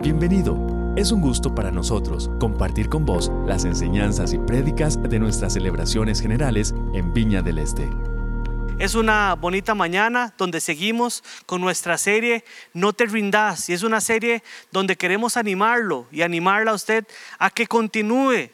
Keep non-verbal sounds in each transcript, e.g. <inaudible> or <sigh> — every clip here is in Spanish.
Bienvenido. Es un gusto para nosotros compartir con vos las enseñanzas y prédicas de nuestras celebraciones generales en Viña del Este. Es una bonita mañana donde seguimos con nuestra serie No te rindas y es una serie donde queremos animarlo y animarla a usted a que continúe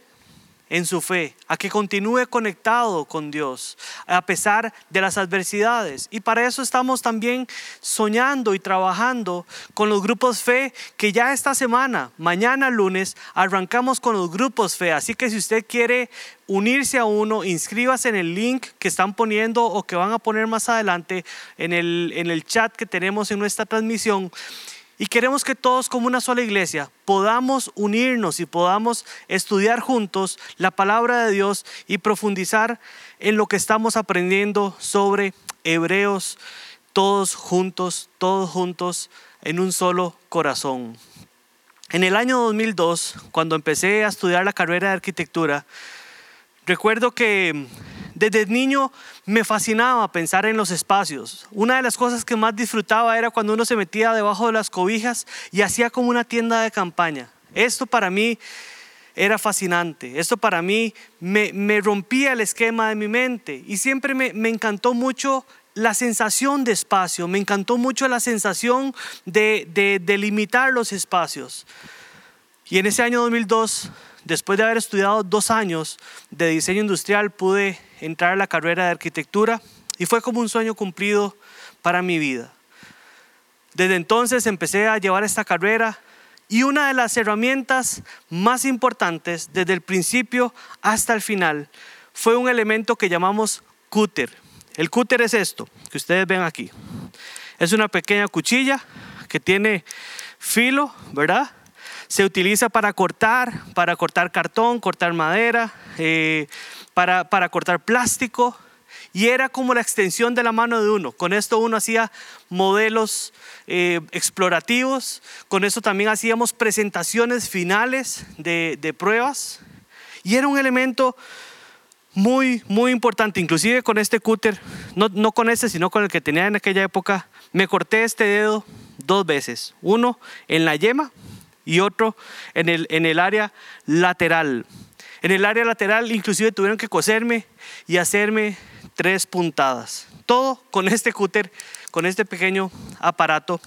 en su fe, a que continúe conectado con Dios a pesar de las adversidades. Y para eso estamos también soñando y trabajando con los grupos fe que ya esta semana, mañana lunes, arrancamos con los grupos fe. Así que si usted quiere unirse a uno, inscríbase en el link que están poniendo o que van a poner más adelante en el, en el chat que tenemos en nuestra transmisión. Y queremos que todos como una sola iglesia podamos unirnos y podamos estudiar juntos la palabra de Dios y profundizar en lo que estamos aprendiendo sobre Hebreos, todos juntos, todos juntos en un solo corazón. En el año 2002, cuando empecé a estudiar la carrera de arquitectura, recuerdo que desde niño me fascinaba pensar en los espacios. Una de las cosas que más disfrutaba era cuando uno se metía debajo de las cobijas y hacía como una tienda de campaña. Esto para mí era fascinante. Esto para mí me, rompía el esquema de mi mente y siempre me, encantó mucho la sensación de espacio, me encantó mucho la sensación de, de, de limitar los espacios. Y en ese año 2002 después de haber estudiado dos años de diseño industrial, pude entrar a la carrera de arquitectura y fue como un sueño cumplido para mi vida. Desde entonces empecé a llevar esta carrera y una de las herramientas más importantes desde el principio hasta el final fue un elemento que llamamos cúter. El cúter es esto que ustedes ven aquí. Es una pequeña cuchilla que tiene filo, ¿verdad? Se utiliza para cortar, para cortar cartón, cortar madera, eh, para, para cortar plástico. Y era como la extensión de la mano de uno. Con esto uno hacía modelos eh, explorativos. Con esto también hacíamos presentaciones finales de, de pruebas. Y era un elemento muy, muy importante. Inclusive con este cúter, no, no, con este, sino con el que tenía en aquella época, me corté este dedo dos veces. Uno en la yema y otro en el, en el área lateral. En el área lateral inclusive tuvieron que coserme y hacerme tres puntadas. Todo con este cúter, con este pequeño aparato.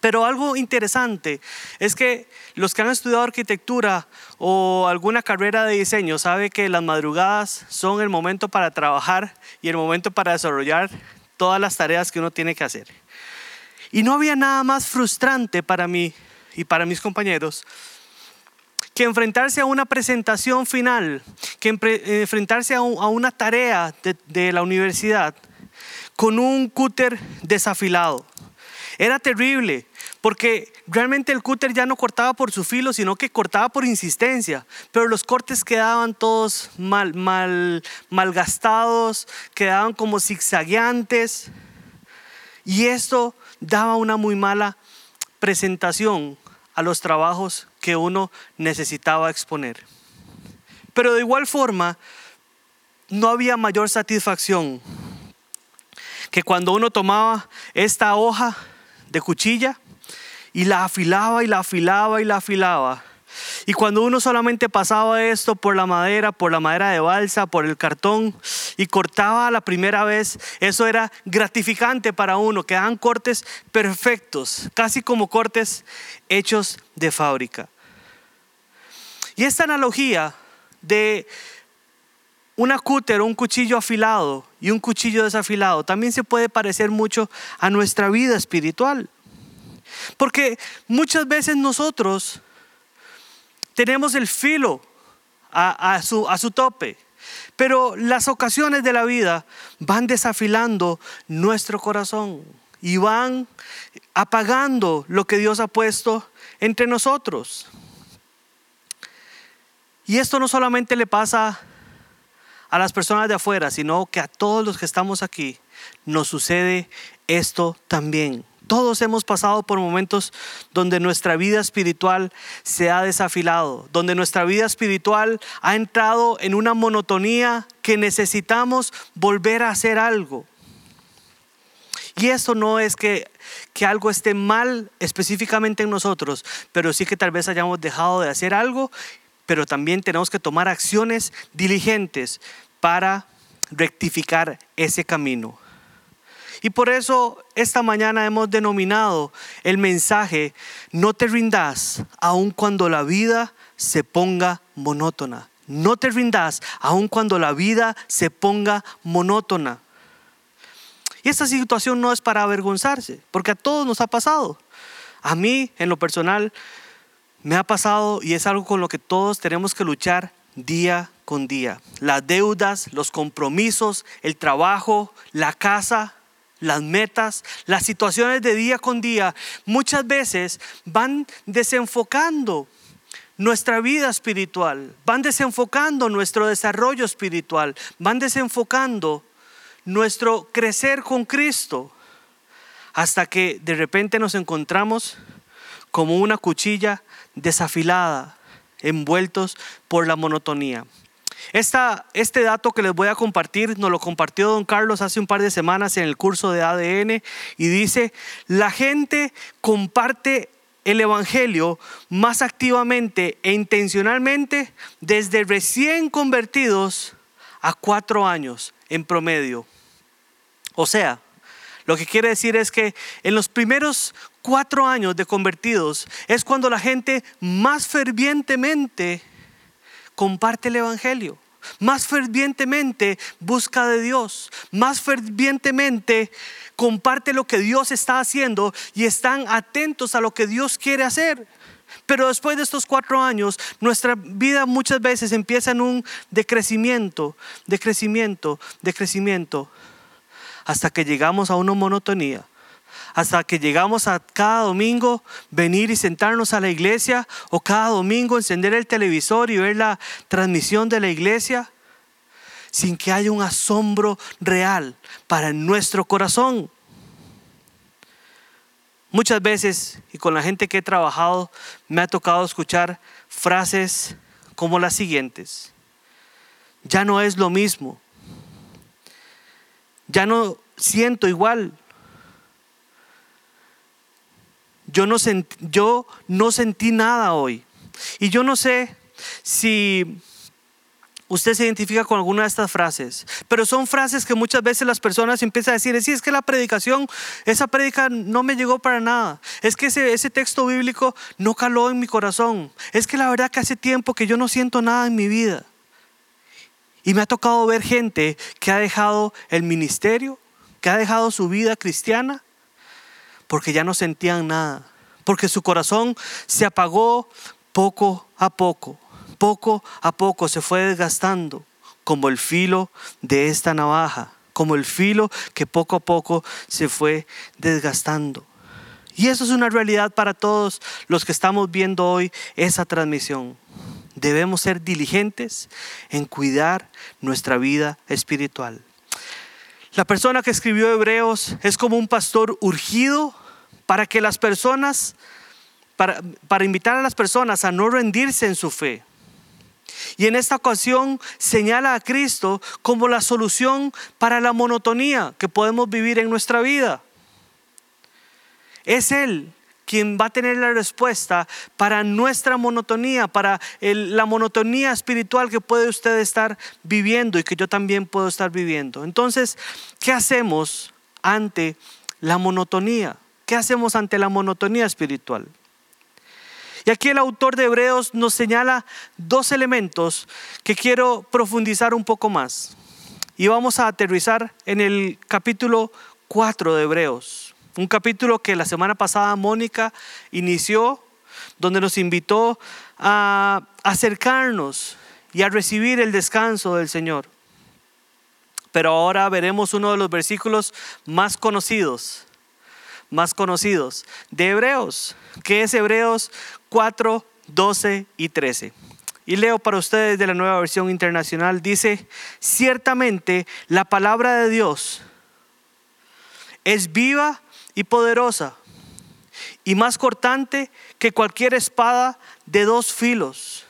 Pero algo interesante es que los que han estudiado arquitectura o alguna carrera de diseño saben que las madrugadas son el momento para trabajar y el momento para desarrollar todas las tareas que uno tiene que hacer. Y no había nada más frustrante para mí y para mis compañeros que enfrentarse a una presentación final, que enfrentarse a, una tarea de, la universidad con un cúter desafilado. Era terrible, porque realmente el cúter ya no cortaba por su filo, sino que cortaba por insistencia, pero los cortes quedaban todos mal, mal, malgastados, quedaban como zigzagueantes, y esto daba una muy mala presentación a los trabajos que uno necesitaba exponer. Pero de igual forma, no había mayor satisfacción que cuando uno tomaba esta hoja de cuchilla y la afilaba y la afilaba y la afilaba y cuando uno solamente pasaba esto por la madera, por la madera de balsa, por el cartón y cortaba la primera vez, eso era gratificante para uno, quedaban cortes perfectos, casi como cortes hechos de fábrica. Y esta analogía de una cúter un cuchillo afilado y un cuchillo desafilado también se puede parecer mucho a nuestra vida espiritual. Porque muchas veces nosotros tenemos el filo a, su, a su tope. Pero las ocasiones de la vida van desafilando nuestro corazón y van apagando lo que Dios ha puesto entre nosotros. Y esto no solamente le pasa a las personas de afuera, sino que a todos los que estamos aquí nos sucede esto también. Todos hemos pasado por momentos donde nuestra vida espiritual se ha desafilado, donde nuestra vida espiritual ha entrado en una monotonía que necesitamos volver a hacer algo. Y esto no es que, que algo esté mal específicamente en nosotros, pero sí que tal vez hayamos dejado de hacer algo, pero también tenemos que tomar acciones diligentes para rectificar ese camino. Y por eso esta mañana hemos denominado el mensaje, no te rindas aun cuando la vida se ponga monótona. No te rindas aun cuando la vida se ponga monótona. Y esta situación no es para avergonzarse, porque a todos nos ha pasado. A mí, en lo personal, me ha pasado y es algo con lo que todos tenemos que luchar día con día. Las deudas, los compromisos, el trabajo, la casa, las metas, las situaciones de día con día, muchas veces van desenfocando nuestra vida espiritual, van desenfocando nuestro desarrollo espiritual, van desenfocando nuestro crecer con Cristo, hasta que de repente nos encontramos como una cuchilla desafilada, envueltos por la monotonía. Este dato que les voy a compartir nos lo compartió don Carlos hace un par de semanas en el curso de ADN y dice, la gente comparte el Evangelio más activamente e intencionalmente desde recién convertidos a cuatro años en promedio. O sea, lo que quiere decir es que en los primeros cuatro años de convertidos es cuando la gente más fervientemente comparte el Evangelio, más fervientemente busca de Dios, más fervientemente comparte lo que Dios está haciendo y están atentos a lo que Dios quiere hacer. Pero después de estos cuatro años, nuestra vida muchas veces empieza en un decrecimiento, decrecimiento, decrecimiento, hasta que llegamos a una monotonía hasta que llegamos a cada domingo venir y sentarnos a la iglesia o cada domingo encender el televisor y ver la transmisión de la iglesia sin que haya un asombro real para nuestro corazón. Muchas veces, y con la gente que he trabajado, me ha tocado escuchar frases como las siguientes. Ya no es lo mismo. Ya no siento igual. Yo no, sentí nada hoy. Y yo no sé si usted se identifica con alguna de estas frases, pero son frases que muchas veces las personas empiezan a decir, sí, es que la predicación, esa predica no me llegó para nada, es que ese, ese texto bíblico no caló en mi corazón, es que la verdad que hace tiempo que yo no siento nada en mi vida. Y me ha tocado ver gente que ha dejado el ministerio, que ha dejado su vida cristiana, porque ya no sentían nada, porque su corazón se apagó poco a poco poco a poco se fue desgastando como el filo de esta navaja, como el filo que poco a poco se fue desgastando. Y eso es una realidad para todos los que estamos viendo hoy esa transmisión. Debemos ser diligentes en cuidar nuestra vida espiritual. La persona que escribió Hebreos es como un pastor urgido para que las personas, para, invitar a las personas a no rendirse en su fe, y en esta ocasión señala a Cristo como la solución para la monotonía que podemos vivir en nuestra vida. Es Él quien va a tener la respuesta para nuestra monotonía, para la monotonía espiritual que puede usted estar viviendo y que yo también puedo estar viviendo. Entonces, ¿qué hacemos ante la monotonía? ¿Qué hacemos ante la monotonía espiritual? Y aquí el autor de Hebreos nos señala dos elementos que quiero profundizar un poco más. Y vamos a aterrizar en el capítulo 4 de Hebreos. Un capítulo que la semana pasada Mónica inició, donde nos invitó a acercarnos y a recibir el descanso del Señor. Pero ahora veremos uno de los versículos más conocidos, más conocidos de Hebreos, que es Hebreos 4, 12 y 13. Y leo para ustedes de la nueva versión internacional. Dice, ciertamente la palabra de Dios es viva y poderosa y más cortante que cualquier espada de dos filos.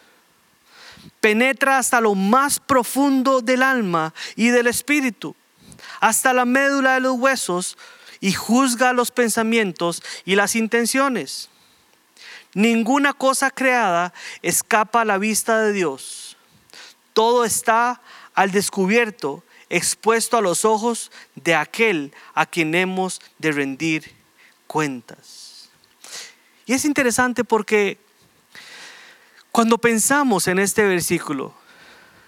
Penetra hasta lo más profundo del alma y del espíritu, hasta la médula de los huesos y juzga los pensamientos y las intenciones. Ninguna cosa creada escapa a la vista de Dios. Todo está al descubierto, expuesto a los ojos de aquel a quien hemos de rendir cuentas. Y es interesante porque cuando pensamos en este versículo,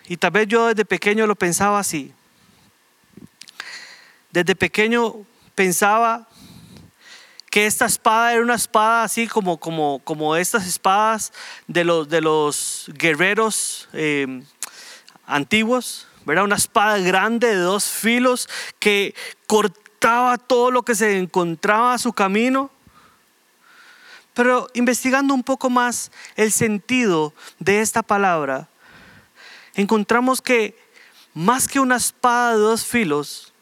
y tal vez yo desde pequeño lo pensaba así, desde pequeño pensaba que esta espada era una espada así como, como, como estas espadas de los, de los guerreros eh, antiguos, ¿verdad? Una espada grande de dos filos que cortaba todo lo que se encontraba a su camino. Pero investigando un poco más el sentido de esta palabra, encontramos que más que una espada de dos filos,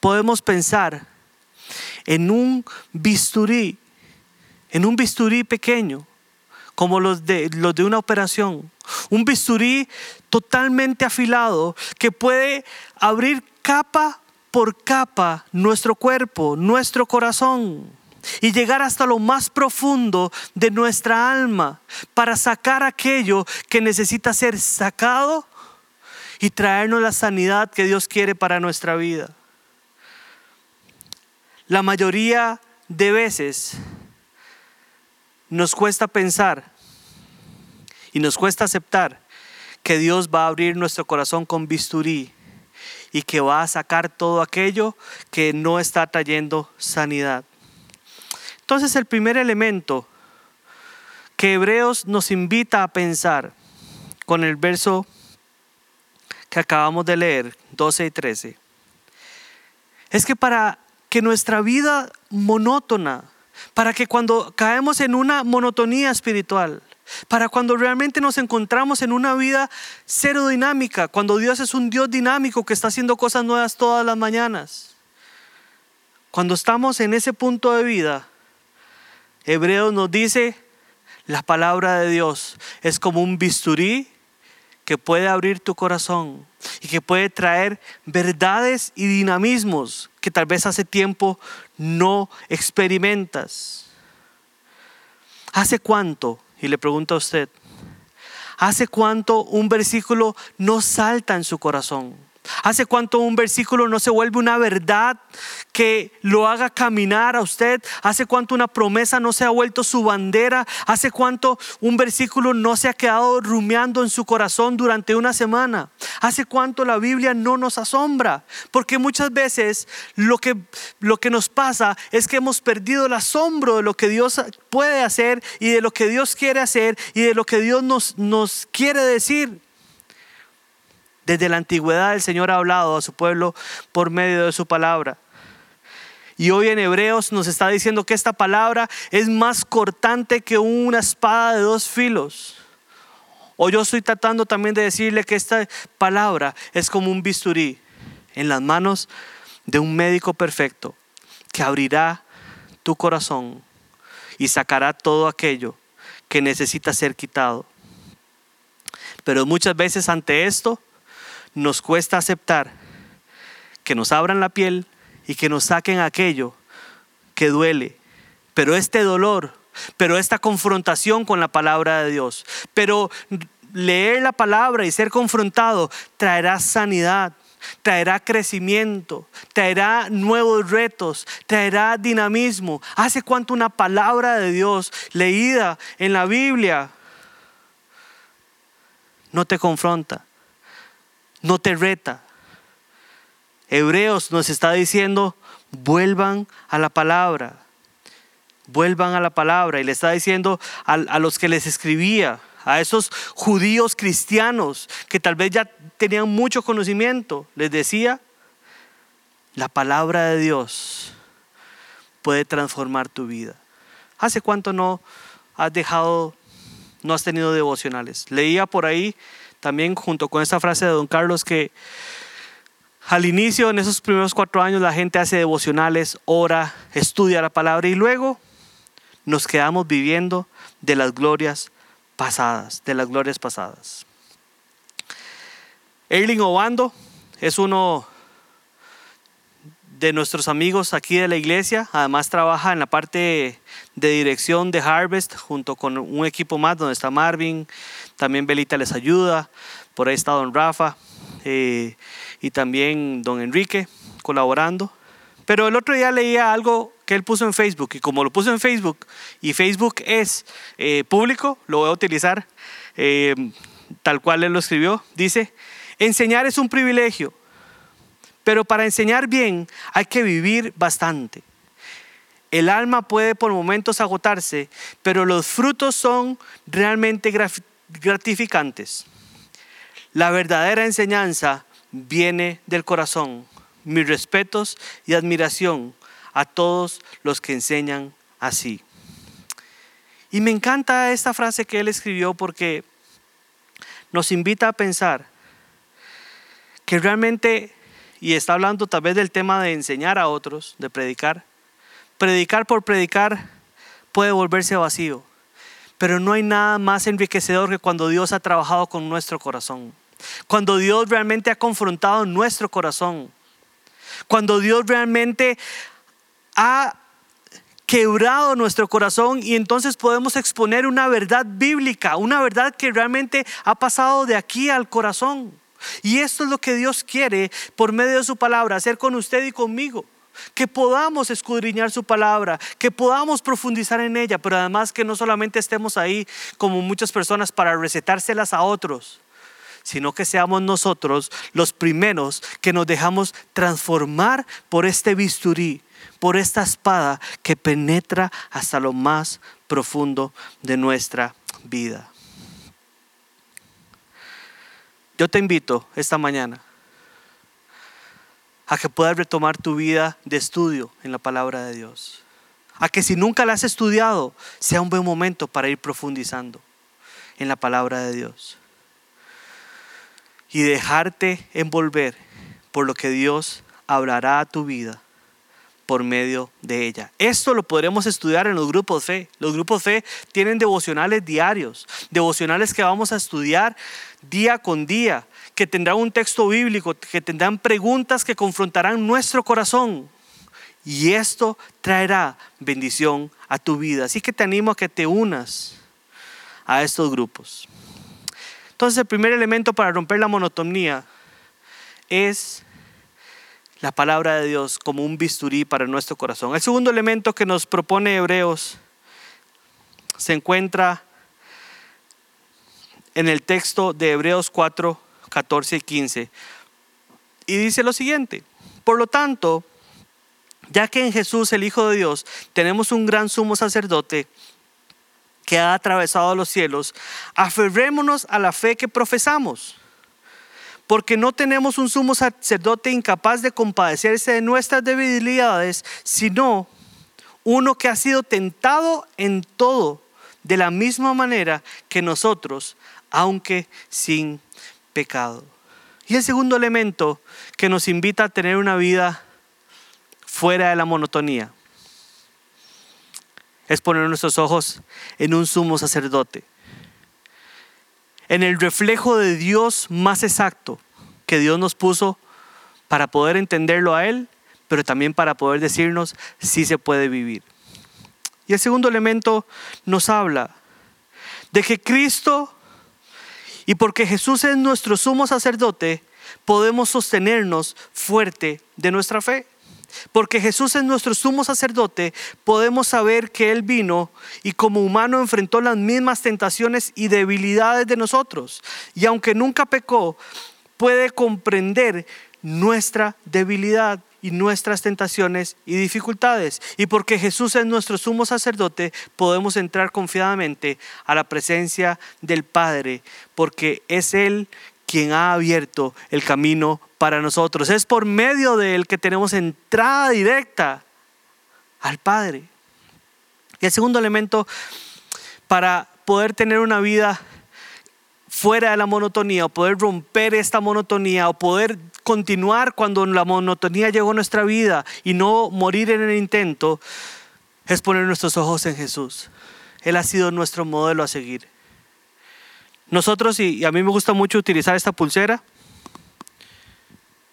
podemos pensar en un bisturí, en un bisturí pequeño, como los de, los de una operación. Un bisturí totalmente afilado que puede abrir capa por capa nuestro cuerpo, nuestro corazón y llegar hasta lo más profundo de nuestra alma para sacar aquello que necesita ser sacado y traernos la sanidad que Dios quiere para nuestra vida. La mayoría de veces nos cuesta pensar y nos cuesta aceptar que Dios va a abrir nuestro corazón con bisturí y que va a sacar todo aquello que no está trayendo sanidad. Entonces el primer elemento que Hebreos nos invita a pensar con el verso que acabamos de leer, 12 y 13, es que para que nuestra vida monótona, para que cuando caemos en una monotonía espiritual, para cuando realmente nos encontramos en una vida cero dinámica, cuando Dios es un Dios dinámico que está haciendo cosas nuevas todas las mañanas. Cuando estamos en ese punto de vida, Hebreos nos dice, la palabra de Dios es como un bisturí que puede abrir tu corazón y que puede traer verdades y dinamismos que tal vez hace tiempo no experimentas. ¿Hace cuánto? Y le pregunto a usted, ¿hace cuánto un versículo no salta en su corazón? ¿Hace cuánto un versículo no se vuelve una verdad que lo haga caminar a usted? ¿Hace cuánto una promesa no se ha vuelto su bandera? ¿Hace cuánto un versículo no se ha quedado rumiando en su corazón durante una semana? ¿Hace cuánto la Biblia no nos asombra? Porque muchas veces lo que, lo que nos pasa es que hemos perdido el asombro de lo que Dios puede hacer y de lo que Dios quiere hacer y de lo que Dios nos, nos quiere decir. Desde la antigüedad el Señor ha hablado a su pueblo por medio de su palabra. Y hoy en Hebreos nos está diciendo que esta palabra es más cortante que una espada de dos filos. O yo estoy tratando también de decirle que esta palabra es como un bisturí en las manos de un médico perfecto que abrirá tu corazón y sacará todo aquello que necesita ser quitado. Pero muchas veces ante esto nos cuesta aceptar que nos abran la piel y que nos saquen aquello que duele. Pero este dolor, pero esta confrontación con la palabra de Dios, pero leer la palabra y ser confrontado traerá sanidad, traerá crecimiento, traerá nuevos retos, traerá dinamismo. ¿Hace cuánto una palabra de Dios leída en la Biblia no te confronta? No te reta. Hebreos nos está diciendo, vuelvan a la palabra, vuelvan a la palabra. Y le está diciendo a, los que les escribía, a esos judíos cristianos que tal vez ya tenían mucho conocimiento, les decía, la palabra de Dios puede transformar tu vida. ¿Hace cuánto no has dejado, no has tenido devocionales? Leía por ahí también junto con esta frase de don Carlos que al inicio, en esos primeros cuatro años, la gente hace devocionales, ora, estudia la palabra y luego nos quedamos viviendo de las glorias pasadas, de las glorias pasadas. Erling Obando es uno de nuestros amigos aquí de la iglesia. Además trabaja en la parte de dirección de Harvest junto con un equipo más donde está Marvin. También Belita les ayuda. Por ahí está don Rafa eh, y también don Enrique colaborando. Pero el otro día leía algo que él puso en Facebook y como lo puso en Facebook y Facebook es eh, público, lo voy a utilizar eh, tal cual él lo escribió. Dice, enseñar es un privilegio, pero para enseñar bien hay que vivir bastante. El alma puede por momentos agotarse, pero los frutos son realmente gratificantes. La verdadera enseñanza viene del corazón. Mis respetos y admiración a todos los que enseñan así. Y me encanta esta frase que él escribió porque nos invita a pensar que realmente, y está hablando tal vez del tema de enseñar a otros, de predicar, predicar por predicar puede volverse vacío, pero no hay nada más enriquecedor que cuando Dios ha trabajado con nuestro corazón, cuando Dios realmente ha confrontado nuestro corazón, cuando Dios realmente ha quebrado nuestro corazón y entonces podemos exponer una verdad bíblica, una verdad que realmente ha pasado de aquí al corazón. Y esto es lo que Dios quiere por medio de su palabra, hacer con usted y conmigo. Que podamos escudriñar su palabra, que podamos profundizar en ella, pero además que no solamente estemos ahí como muchas personas para recetárselas a otros, sino que seamos nosotros los primeros que nos dejamos transformar por este bisturí por esta espada que penetra hasta lo más profundo de nuestra vida. Yo te invito esta mañana a que puedas retomar tu vida de estudio en la palabra de Dios. A que si nunca la has estudiado, sea un buen momento para ir profundizando en la palabra de Dios. Y dejarte envolver por lo que Dios hablará a tu vida por medio de ella. Esto lo podremos estudiar en los grupos fe. Los grupos fe tienen devocionales diarios, devocionales que vamos a estudiar día con día, que tendrán un texto bíblico, que tendrán preguntas que confrontarán nuestro corazón. Y esto traerá bendición a tu vida. Así que te animo a que te unas a estos grupos. Entonces el primer elemento para romper la monotonía es la palabra de Dios como un bisturí para nuestro corazón. El segundo elemento que nos propone Hebreos se encuentra en el texto de Hebreos 4, 14 y 15. Y dice lo siguiente, por lo tanto, ya que en Jesús, el Hijo de Dios, tenemos un gran sumo sacerdote que ha atravesado los cielos, aferrémonos a la fe que profesamos porque no tenemos un sumo sacerdote incapaz de compadecerse de nuestras debilidades, sino uno que ha sido tentado en todo de la misma manera que nosotros, aunque sin pecado. Y el segundo elemento que nos invita a tener una vida fuera de la monotonía es poner nuestros ojos en un sumo sacerdote en el reflejo de Dios más exacto que Dios nos puso para poder entenderlo a Él, pero también para poder decirnos si se puede vivir. Y el segundo elemento nos habla de que Cristo, y porque Jesús es nuestro sumo sacerdote, podemos sostenernos fuerte de nuestra fe. Porque Jesús es nuestro sumo sacerdote, podemos saber que Él vino y como humano enfrentó las mismas tentaciones y debilidades de nosotros. Y aunque nunca pecó, puede comprender nuestra debilidad y nuestras tentaciones y dificultades. Y porque Jesús es nuestro sumo sacerdote, podemos entrar confiadamente a la presencia del Padre, porque es Él quien ha abierto el camino para nosotros. Es por medio de Él que tenemos entrada directa al Padre. Y el segundo elemento para poder tener una vida fuera de la monotonía o poder romper esta monotonía o poder continuar cuando la monotonía llegó a nuestra vida y no morir en el intento, es poner nuestros ojos en Jesús. Él ha sido nuestro modelo a seguir. Nosotros, y, a mí me gusta mucho utilizar esta pulsera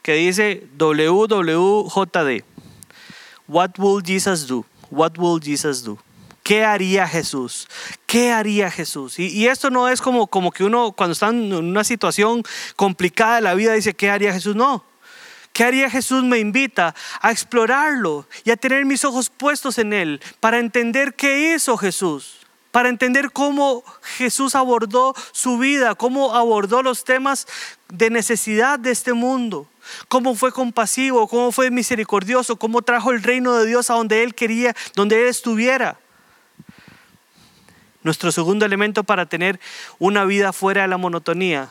que dice WWJD. What will Jesus do? What will Jesus do? ¿Qué haría Jesús? ¿Qué haría Jesús? Y, y, esto no es como, como que uno cuando está en una situación complicada de la vida dice, ¿qué haría Jesús? No. ¿Qué haría Jesús? Me invita a explorarlo y a tener mis ojos puestos en Él para entender qué hizo Jesús, para entender cómo Jesús abordó su vida, cómo abordó los temas de necesidad de este mundo cómo fue compasivo, cómo fue misericordioso, cómo trajo el reino de Dios a donde Él quería, donde Él estuviera. Nuestro segundo elemento para tener una vida fuera de la monotonía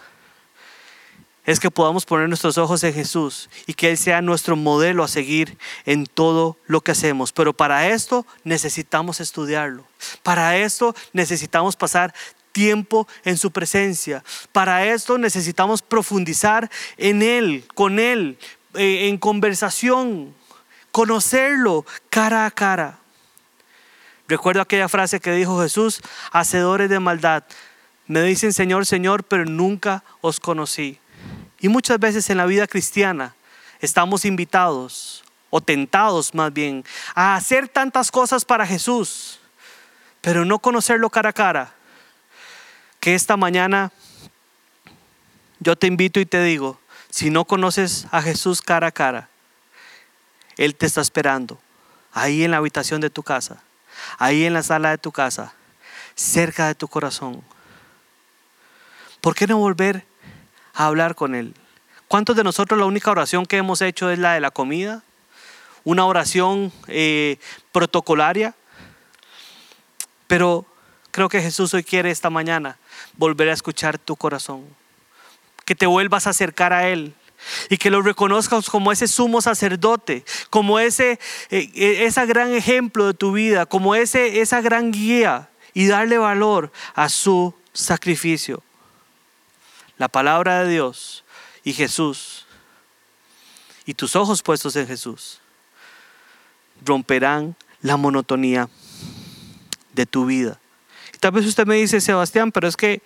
es que podamos poner nuestros ojos en Jesús y que Él sea nuestro modelo a seguir en todo lo que hacemos. Pero para esto necesitamos estudiarlo. Para esto necesitamos pasar tiempo en su presencia. Para esto necesitamos profundizar en Él, con Él, eh, en conversación, conocerlo cara a cara. Recuerdo aquella frase que dijo Jesús, hacedores de maldad. Me dicen Señor, Señor, pero nunca os conocí. Y muchas veces en la vida cristiana estamos invitados, o tentados más bien, a hacer tantas cosas para Jesús, pero no conocerlo cara a cara. Que esta mañana yo te invito y te digo, si no conoces a Jesús cara a cara, Él te está esperando ahí en la habitación de tu casa ahí en la sala de tu casa, cerca de tu corazón. ¿Por qué no volver a hablar con Él? ¿Cuántos de nosotros la única oración que hemos hecho es la de la comida? Una oración eh, protocolaria. Pero creo que Jesús hoy quiere esta mañana volver a escuchar tu corazón. Que te vuelvas a acercar a Él y que lo reconozcas como ese sumo sacerdote, como ese, eh, eh, ese gran ejemplo de tu vida, como ese, esa gran guía y darle valor a su sacrificio. La palabra de Dios y Jesús y tus ojos puestos en Jesús romperán la monotonía de tu vida. tal vez usted me dice, Sebastián, pero es que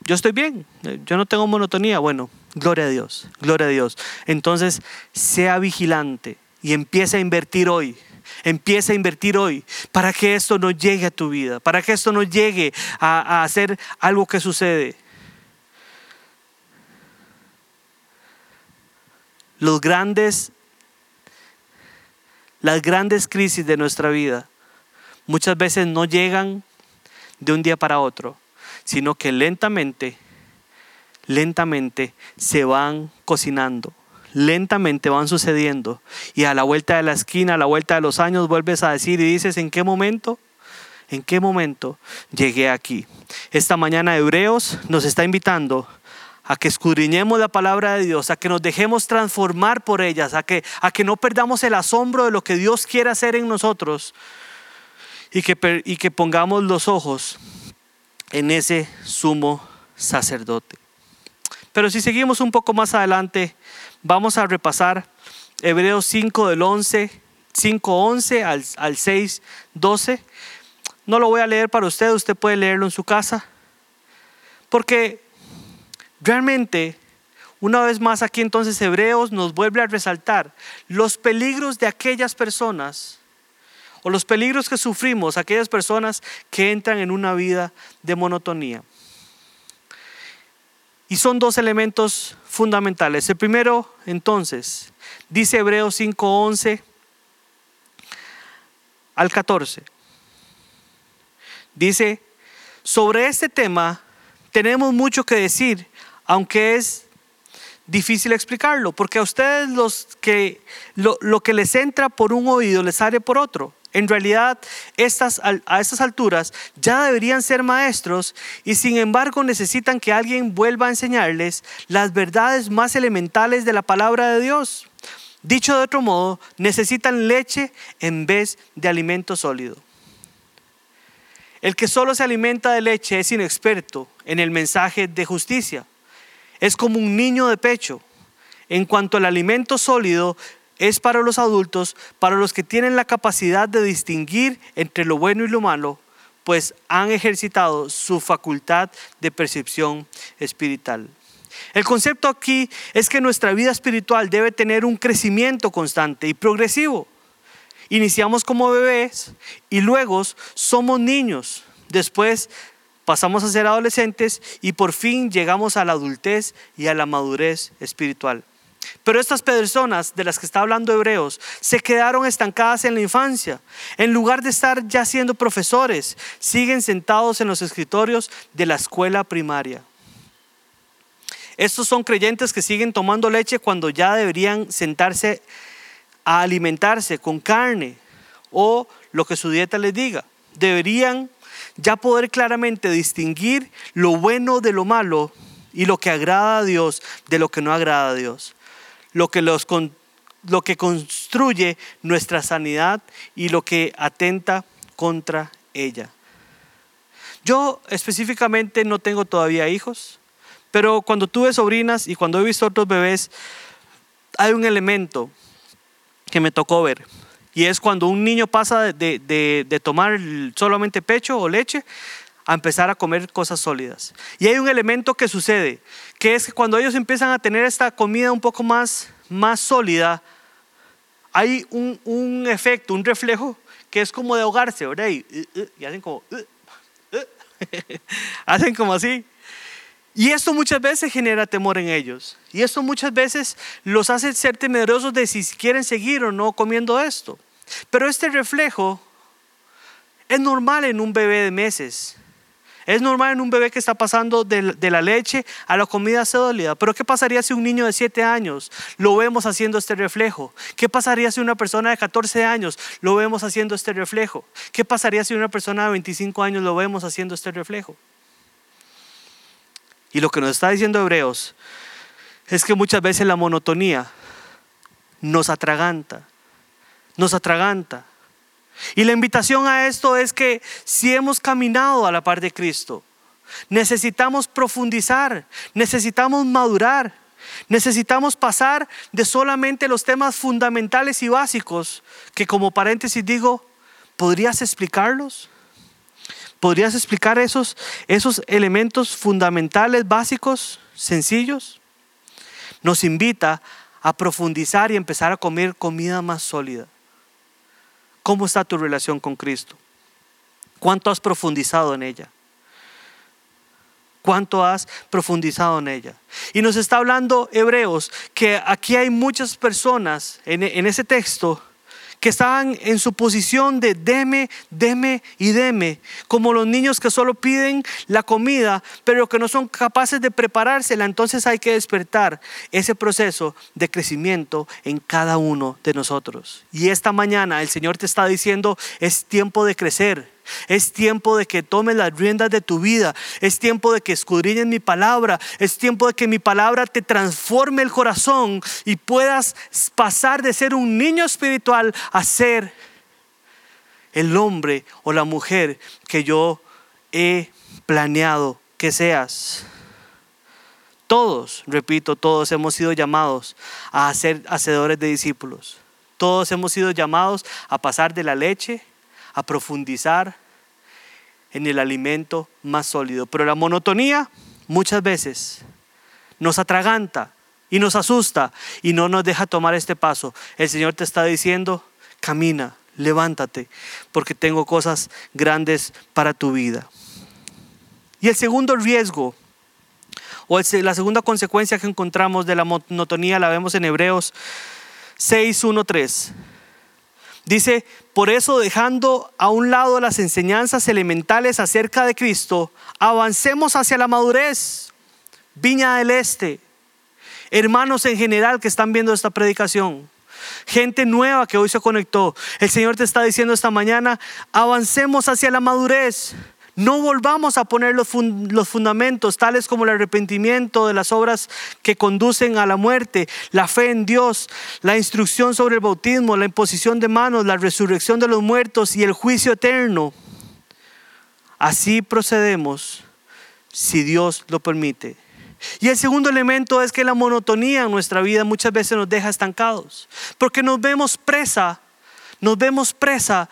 yo estoy bien, yo no tengo monotonía. Bueno, Gloria a Dios, gloria a Dios. Entonces, sea vigilante y empieza a invertir hoy. Empieza a invertir hoy para que esto no llegue a tu vida, para que esto no llegue a, a hacer algo que sucede. Los grandes, las grandes crisis de nuestra vida muchas veces no llegan de un día para otro, sino que lentamente lentamente se van cocinando, lentamente van sucediendo. Y a la vuelta de la esquina, a la vuelta de los años, vuelves a decir y dices, ¿en qué momento? ¿En qué momento llegué aquí? Esta mañana Hebreos nos está invitando a que escudriñemos la palabra de Dios, a que nos dejemos transformar por ellas, a que, a que no perdamos el asombro de lo que Dios quiere hacer en nosotros y que, y que pongamos los ojos en ese sumo sacerdote. Pero si seguimos un poco más adelante, vamos a repasar Hebreos 5 del 11, 5, 11 al, al 6, 12. No lo voy a leer para usted, usted puede leerlo en su casa. Porque realmente, una vez más aquí entonces Hebreos nos vuelve a resaltar los peligros de aquellas personas o los peligros que sufrimos aquellas personas que entran en una vida de monotonía. Y son dos elementos fundamentales. El primero, entonces, dice Hebreos 5:11 al 14. Dice, sobre este tema tenemos mucho que decir, aunque es difícil explicarlo, porque a ustedes los que, lo, que les entra por un oído les sale por otro. En realidad, estas, a estas alturas ya deberían ser maestros y sin embargo necesitan que alguien vuelva a enseñarles las verdades más elementales de la palabra de Dios. Dicho de otro modo, necesitan leche en vez de alimento sólido. El que solo se alimenta de leche es inexperto en el mensaje de justicia. Es como un niño de pecho. En cuanto al alimento sólido, es para los adultos, para los que tienen la capacidad de distinguir entre lo bueno y lo malo, pues han ejercitado su facultad de percepción espiritual. El concepto aquí es que nuestra vida espiritual debe tener un crecimiento constante y progresivo. Iniciamos como bebés y luego somos niños. Después pasamos a ser adolescentes y por fin llegamos a la adultez y a la madurez espiritual. Pero estas personas de las que está hablando Hebreos se quedaron estancadas en la infancia. En lugar de estar ya siendo profesores, siguen sentados en los escritorios de la escuela primaria. Estos son creyentes que siguen tomando leche cuando ya deberían sentarse a alimentarse con carne o lo que su dieta les diga. Deberían ya poder claramente distinguir lo bueno de lo malo y lo que agrada a Dios de lo que no agrada a Dios lo que, los, lo que construye nuestra sanidad y lo que atenta contra ella. Yo específicamente no tengo todavía hijos, pero cuando tuve sobrinas y cuando he visto otros bebés, hay un elemento que me tocó ver. Y es cuando un niño pasa de, de tomar solamente pecho o leche a empezar a comer cosas sólidas. Y hay un elemento que sucede, que es que cuando ellos empiezan a tener esta comida un poco más, más sólida, hay un, un efecto, un reflejo que es como de ahogarse, ¿verdad? Y, hacen como, <laughs> hacen como así. Y esto muchas veces genera temor en ellos. Y esto muchas veces los hace ser temerosos de si quieren seguir o no comiendo esto. Pero este reflejo es normal en un bebé de meses. Es normal en un bebé que está pasando de, la leche a la comida sólida. Pero ¿qué pasaría si un niño de 7 años lo vemos haciendo este reflejo? ¿Qué pasaría si una persona de 14 años lo vemos haciendo este reflejo? ¿Qué pasaría si una persona de 25 años lo vemos haciendo este reflejo? Y lo que nos está diciendo Hebreos es que muchas veces la monotonía nos atraganta, nos atraganta. Y la invitación a esto es que si hemos caminado a la par de Cristo, necesitamos profundizar, necesitamos madurar, necesitamos pasar de solamente los temas fundamentales y básicos, que como paréntesis digo, ¿podrías explicarlos? ¿Podrías explicar esos, esos elementos fundamentales, básicos, sencillos? Nos invita a profundizar y empezar a comer comida más sólida. ¿Cómo está tu relación con Cristo? ¿Cuánto has profundizado en ella? ¿Cuánto has profundizado en ella? Y nos está hablando Hebreos que aquí hay muchas personas en, en ese texto que estaban en su posición de deme, deme y deme, como los niños que solo piden la comida, pero que no son capaces de preparársela. Entonces hay que despertar ese proceso de crecimiento en cada uno de nosotros. Y esta mañana el Señor te está diciendo, es tiempo de crecer. Es tiempo de que tomes las riendas de tu vida. Es tiempo de que escudriñes mi palabra. Es tiempo de que mi palabra te transforme el corazón y puedas pasar de ser un niño espiritual a ser el hombre o la mujer que yo he planeado que seas. Todos, repito, todos hemos sido llamados a ser hacedores de discípulos. Todos hemos sido llamados a pasar de la leche a profundizar en el alimento más sólido. Pero la monotonía muchas veces nos atraganta y nos asusta y no nos deja tomar este paso. El Señor te está diciendo, camina, levántate, porque tengo cosas grandes para tu vida. Y el segundo riesgo, o la segunda consecuencia que encontramos de la monotonía, la vemos en Hebreos 6, 1, 3. Dice, por eso dejando a un lado las enseñanzas elementales acerca de Cristo, avancemos hacia la madurez. Viña del Este, hermanos en general que están viendo esta predicación, gente nueva que hoy se conectó, el Señor te está diciendo esta mañana, avancemos hacia la madurez. No volvamos a poner los, fundamentos tales como el arrepentimiento de las obras que conducen a la muerte, la fe en Dios, la instrucción sobre el bautismo, la imposición de manos, la resurrección de los muertos y el juicio eterno. Así procedemos si Dios lo permite. Y el segundo elemento es que la monotonía en nuestra vida muchas veces nos deja estancados, porque nos vemos presa, nos vemos presa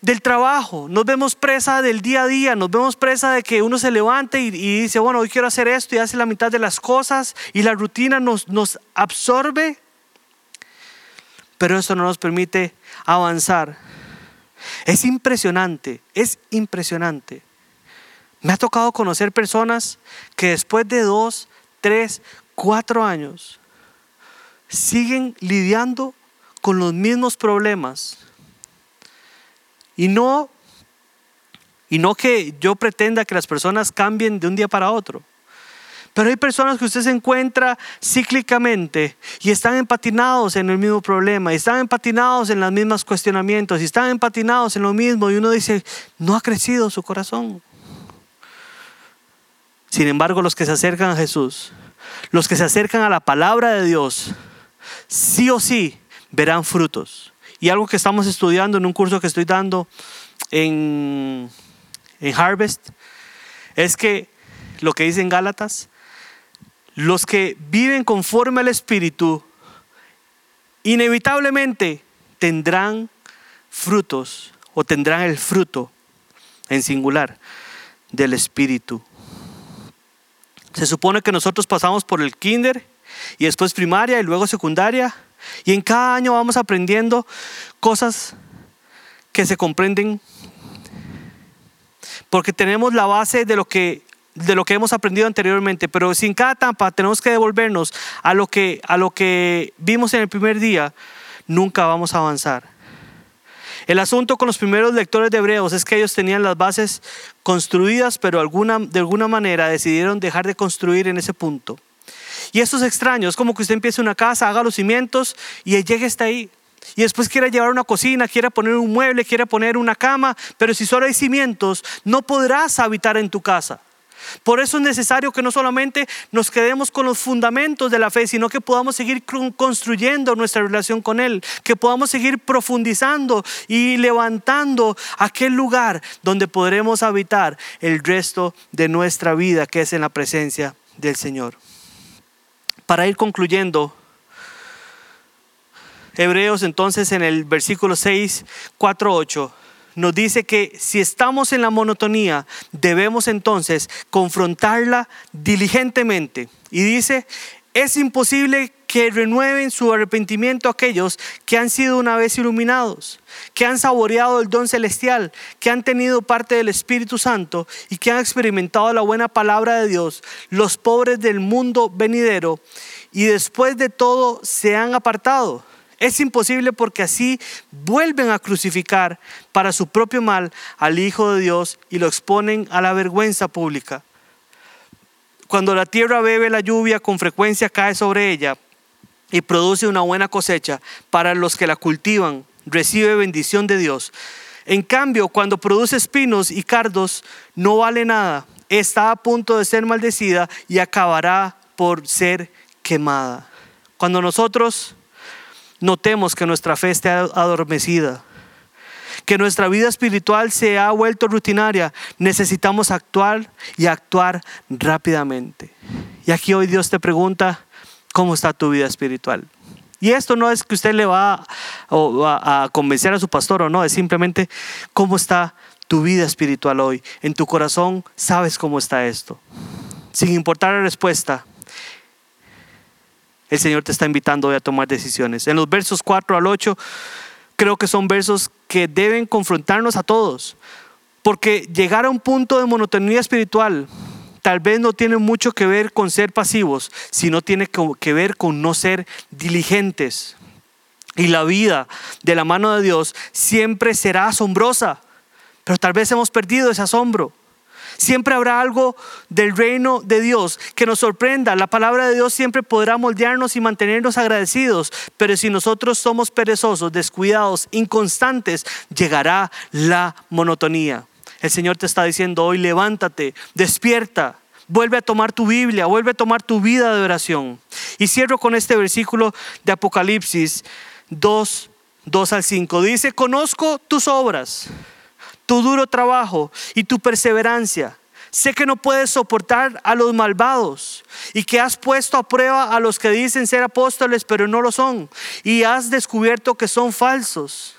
del trabajo, nos vemos presa del día a día, nos vemos presa de que uno se levante y, dice, bueno, hoy quiero hacer esto y hace la mitad de las cosas y la rutina nos, nos absorbe. pero eso no nos permite avanzar. Es impresionante, es impresionante. Me ha tocado conocer personas que después de dos, tres, cuatro años siguen lidiando con los mismos problemas. Y no, y no que yo pretenda que las personas cambien de un día para otro. Pero hay personas que usted se encuentra cíclicamente y están empatinados en el mismo problema, y están empatinados en los mismos cuestionamientos, y están empatinados en lo mismo, y uno dice, no ha crecido su corazón. Sin embargo, los que se acercan a Jesús, los que se acercan a la palabra de Dios, sí o sí verán frutos. Y algo que estamos estudiando en un curso que estoy dando en, Harvest es que lo que dice en Gálatas, los que viven conforme al Espíritu, inevitablemente tendrán frutos o tendrán el fruto en singular del Espíritu. Se supone que nosotros pasamos por el kinder y después primaria y luego secundaria y en cada año vamos aprendiendo cosas que se comprenden porque tenemos la base de lo que de lo que hemos aprendido anteriormente, pero sin cada etapa tenemos que devolvernos a lo que a lo que vimos en el primer día, nunca vamos a avanzar. El asunto con los primeros lectores de Hebreos es que ellos tenían las bases construidas, pero de alguna manera decidieron dejar de construir en ese punto. Y esto es extraño, es como que usted empiece una casa, haga los cimientos y llegue hasta ahí. Y después quiere llevar una cocina, quiere poner un mueble, quiere poner una cama, pero si solo hay cimientos, no podrás habitar en tu casa. Por eso es necesario que no solamente nos quedemos con los fundamentos de la fe, sino que podamos seguir construyendo nuestra relación con Él, que podamos seguir profundizando y levantando aquel lugar donde podremos habitar el resto de nuestra vida, que es en la presencia del Señor para ir concluyendo, Hebreos entonces en el versículo 6, 4, 8 nos dice que si estamos en la monotonía, debemos entonces confrontarla diligentemente. Y dice, es imposible que renueven su arrepentimiento aquellos que han sido una vez iluminados, que han saboreado el don celestial, que han tenido parte del Espíritu Santo y que han experimentado la buena palabra de Dios, los pobres del mundo venidero, y después de todo se han apartado. Es imposible porque así vuelven a crucificar para su propio mal al Hijo de Dios y lo exponen a la vergüenza pública. Cuando la tierra bebe la lluvia, con frecuencia cae sobre ella y produce una buena cosecha para los que la cultivan, recibe bendición de Dios. En cambio, cuando produce espinos y cardos, no vale nada, está a punto de ser maldecida y acabará por ser quemada. Cuando nosotros notemos que nuestra fe está adormecida, que nuestra vida espiritual se ha vuelto rutinaria, necesitamos actuar y actuar rápidamente. Y aquí hoy Dios te pregunta, cómo está tu vida espiritual. Y esto no es que usted le va a, convencer a su pastor o no, es simplemente cómo está tu vida espiritual hoy. En tu corazón sabes cómo está esto. Sin importar la respuesta, el Señor te está invitando hoy a tomar decisiones. En los versos 4 al 8, creo que son versos que deben confrontarnos a todos. Porque llegar a un punto de monotonía espiritual tal vez no tiene mucho que ver con ser pasivos, sino tiene que ver con no ser diligentes. Y la vida de la mano de Dios siempre será asombrosa, pero tal vez hemos perdido ese asombro. Siempre habrá algo del reino de Dios que nos sorprenda. La palabra de Dios siempre podrá moldearnos y mantenernos agradecidos. Pero si nosotros somos perezosos, descuidados, inconstantes, llegará la monotonía. El Señor te está diciendo hoy, levántate, despierta, vuelve a tomar tu Biblia, vuelve a tomar tu vida de oración. Y cierro con este versículo de Apocalipsis 2, 2 al 5. Dice, conozco tus obras, tu duro trabajo y tu perseverancia. Sé que no puedes soportar a los malvados y que has puesto a prueba a los que dicen ser apóstoles pero no lo son y has descubierto que son falsos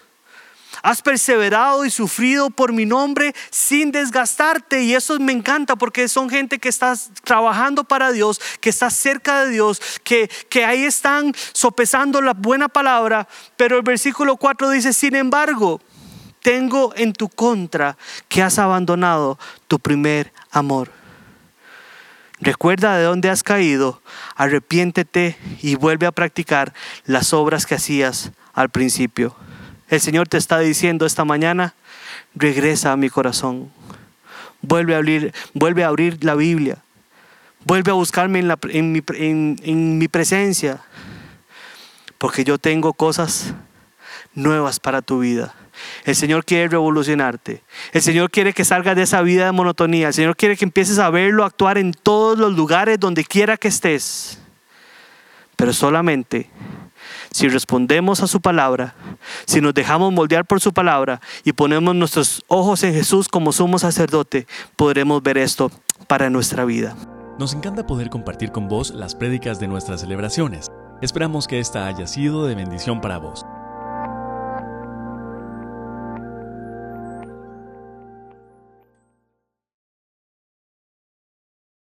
Has perseverado y sufrido por mi nombre sin desgastarte. Y eso me encanta porque son gente que está trabajando para Dios, que está cerca de Dios, que, que ahí están sopesando la buena palabra. Pero el versículo 4 dice, sin embargo, tengo en tu contra que has abandonado tu primer amor. Recuerda de dónde has caído, arrepiéntete y vuelve a practicar las obras que hacías al principio. El Señor te está diciendo esta mañana, regresa a mi corazón. Vuelve a abrir, vuelve a abrir la Biblia. Vuelve a buscarme en, mi, en mi presencia. Porque yo tengo cosas nuevas para tu vida. El Señor quiere revolucionarte. El Señor quiere que salgas de esa vida de monotonía. El Señor quiere que empieces a verlo actuar en todos los lugares donde quiera que estés. Pero solamente si respondemos a su palabra, si nos dejamos moldear por su palabra y ponemos nuestros ojos en Jesús como sumo sacerdote, podremos ver esto para nuestra vida. Nos encanta poder compartir con vos las prédicas de nuestras celebraciones. Esperamos que esta haya sido de bendición para vos.